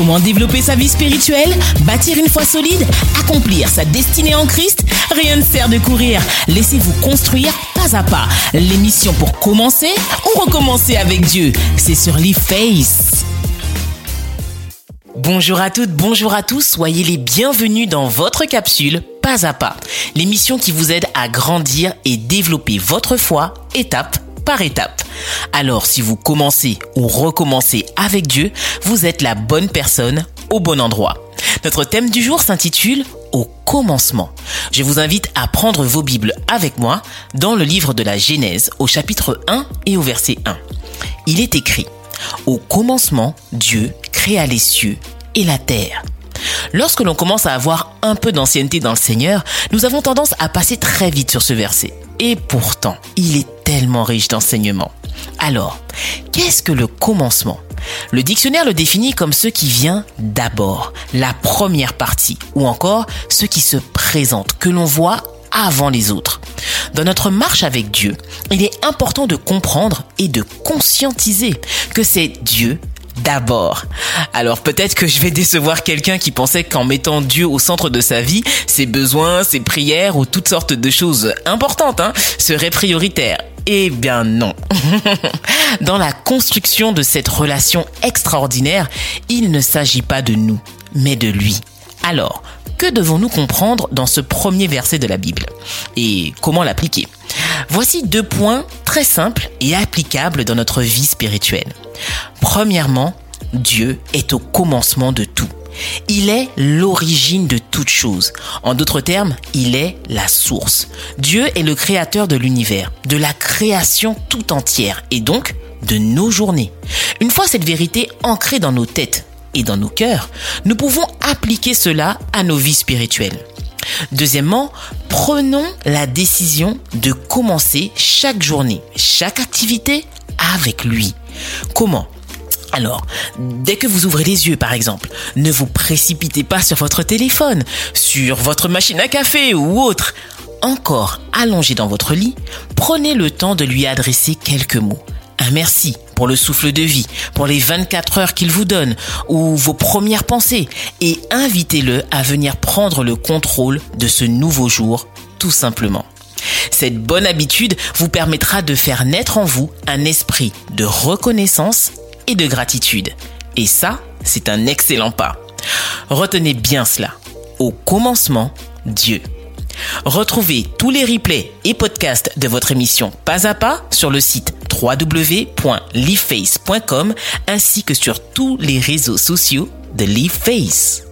Comment développer sa vie spirituelle, bâtir une foi solide, accomplir sa destinée en Christ Rien ne sert de courir. Laissez-vous construire pas à pas. L'émission pour commencer ou recommencer avec Dieu, c'est sur l'e-face. Bonjour à toutes, bonjour à tous, soyez les bienvenus dans votre capsule Pas à pas, l'émission qui vous aide à grandir et développer votre foi étape par étape. Alors si vous commencez ou recommencez avec Dieu, vous êtes la bonne personne au bon endroit. Notre thème du jour s'intitule Au commencement. Je vous invite à prendre vos Bibles avec moi dans le livre de la Genèse au chapitre 1 et au verset 1. Il est écrit Au commencement, Dieu créa les cieux et la terre. Lorsque l'on commence à avoir un peu d'ancienneté dans le Seigneur, nous avons tendance à passer très vite sur ce verset. Et pourtant, il est tellement riche d'enseignements. Alors, qu'est-ce que le commencement? Le dictionnaire le définit comme ce qui vient d'abord, la première partie, ou encore ce qui se présente, que l'on voit avant les autres. Dans notre marche avec Dieu, il est important de comprendre et de conscientiser que c'est Dieu d'abord. Alors peut-être que je vais décevoir quelqu'un qui pensait qu'en mettant Dieu au centre de sa vie, ses besoins, ses prières ou toutes sortes de choses importantes hein, seraient prioritaires. Eh bien non. Dans la construction de cette relation extraordinaire, il ne s'agit pas de nous, mais de lui. Alors, que devons-nous comprendre dans ce premier verset de la Bible? Et comment l'appliquer? Voici deux points très simples et applicables dans notre vie spirituelle. Premièrement, Dieu est au commencement de tout. Il est l'origine de toute chose. En d'autres termes, il est la source. Dieu est le créateur de l'univers, de la création tout entière et donc de nos journées. Une fois cette vérité ancrée dans nos têtes et dans nos cœurs, nous pouvons appliquer cela à nos vies spirituelles. Deuxièmement, prenons la décision de commencer chaque journée, chaque activité avec lui. Comment alors, dès que vous ouvrez les yeux, par exemple, ne vous précipitez pas sur votre téléphone, sur votre machine à café ou autre. Encore allongé dans votre lit, prenez le temps de lui adresser quelques mots. Un merci pour le souffle de vie, pour les 24 heures qu'il vous donne, ou vos premières pensées, et invitez-le à venir prendre le contrôle de ce nouveau jour, tout simplement. Cette bonne habitude vous permettra de faire naître en vous un esprit de reconnaissance et de gratitude. Et ça, c'est un excellent pas. Retenez bien cela. Au commencement, Dieu. Retrouvez tous les replays et podcasts de votre émission Pas à pas sur le site www.leaface.com ainsi que sur tous les réseaux sociaux de LeafFace.